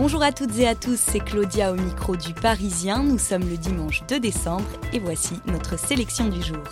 Bonjour à toutes et à tous, c'est Claudia au micro du Parisien. Nous sommes le dimanche 2 décembre et voici notre sélection du jour.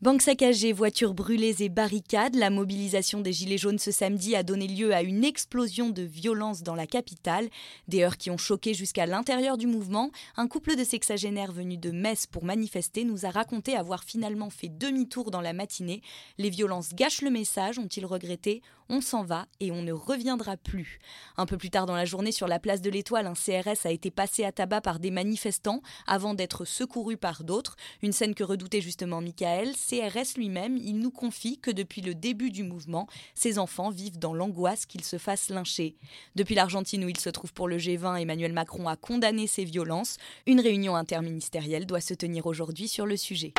Banque saccagée, voitures brûlées et barricades, la mobilisation des Gilets jaunes ce samedi a donné lieu à une explosion de violence dans la capitale. Des heurts qui ont choqué jusqu'à l'intérieur du mouvement. Un couple de sexagénaires venus de Metz pour manifester nous a raconté avoir finalement fait demi-tour dans la matinée. Les violences gâchent le message, ont-ils regretté? On s'en va et on ne reviendra plus. Un peu plus tard dans la journée, sur la place de l'Étoile, un CRS a été passé à tabac par des manifestants avant d'être secouru par d'autres. Une scène que redoutait justement Michael. CRS lui-même, il nous confie que depuis le début du mouvement, ses enfants vivent dans l'angoisse qu'il se fasse lyncher. Depuis l'Argentine où il se trouve pour le G20, Emmanuel Macron a condamné ces violences. Une réunion interministérielle doit se tenir aujourd'hui sur le sujet.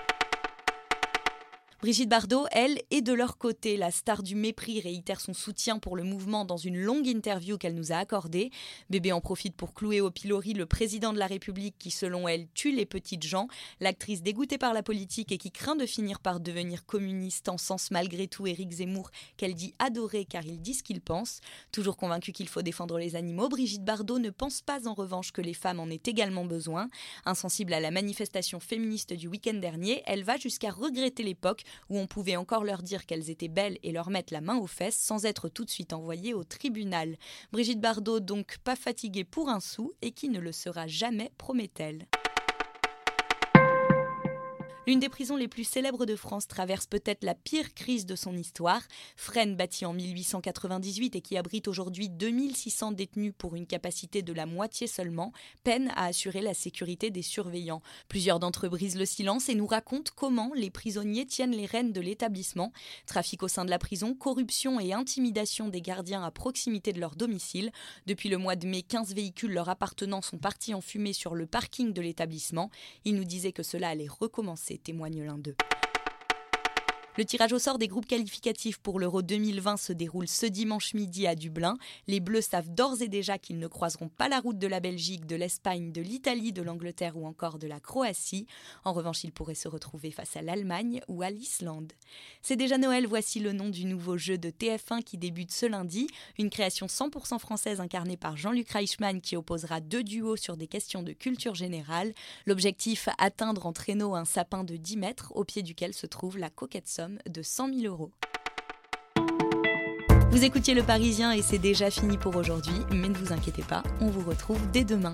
Brigitte Bardot, elle, est de leur côté. La star du mépris réitère son soutien pour le mouvement dans une longue interview qu'elle nous a accordée. Bébé en profite pour clouer au pilori le président de la République qui, selon elle, tue les petites gens. L'actrice dégoûtée par la politique et qui craint de finir par devenir communiste en sens malgré tout Éric Zemmour, qu'elle dit adorer car il dit ce qu'il pense. Toujours convaincue qu'il faut défendre les animaux, Brigitte Bardot ne pense pas en revanche que les femmes en aient également besoin. Insensible à la manifestation féministe du week-end dernier, elle va jusqu'à regretter l'époque où on pouvait encore leur dire qu'elles étaient belles et leur mettre la main aux fesses sans être tout de suite envoyées au tribunal. Brigitte Bardot, donc pas fatiguée pour un sou et qui ne le sera jamais, promet-elle. L'une des prisons les plus célèbres de France traverse peut-être la pire crise de son histoire. Fresnes, bâtie en 1898 et qui abrite aujourd'hui 2600 détenus pour une capacité de la moitié seulement, peine à assurer la sécurité des surveillants. Plusieurs d'entre eux brisent le silence et nous racontent comment les prisonniers tiennent les rênes de l'établissement. Trafic au sein de la prison, corruption et intimidation des gardiens à proximité de leur domicile. Depuis le mois de mai, 15 véhicules leur appartenant sont partis en fumée sur le parking de l'établissement. Ils nous disaient que cela allait recommencer témoigne l'un d'eux. Le tirage au sort des groupes qualificatifs pour l'Euro 2020 se déroule ce dimanche midi à Dublin. Les Bleus savent d'ores et déjà qu'ils ne croiseront pas la route de la Belgique, de l'Espagne, de l'Italie, de l'Angleterre ou encore de la Croatie. En revanche, ils pourraient se retrouver face à l'Allemagne ou à l'Islande. C'est déjà Noël, voici le nom du nouveau jeu de TF1 qui débute ce lundi. Une création 100% française incarnée par Jean-Luc Reichmann qui opposera deux duos sur des questions de culture générale. L'objectif, atteindre en traîneau un sapin de 10 mètres au pied duquel se trouve la coquette somme de 100 000 euros. Vous écoutiez Le Parisien et c'est déjà fini pour aujourd'hui, mais ne vous inquiétez pas, on vous retrouve dès demain.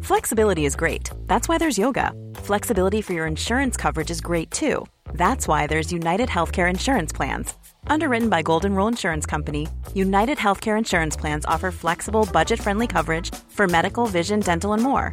Flexibility is great. That's why there's yoga. Flexibility for your insurance coverage is great too. That's why there's United Healthcare Insurance Plans. Underwritten by Golden Rule Insurance Company, United Healthcare Insurance Plans offer flexible, budget friendly coverage for medical, vision, dental, and more.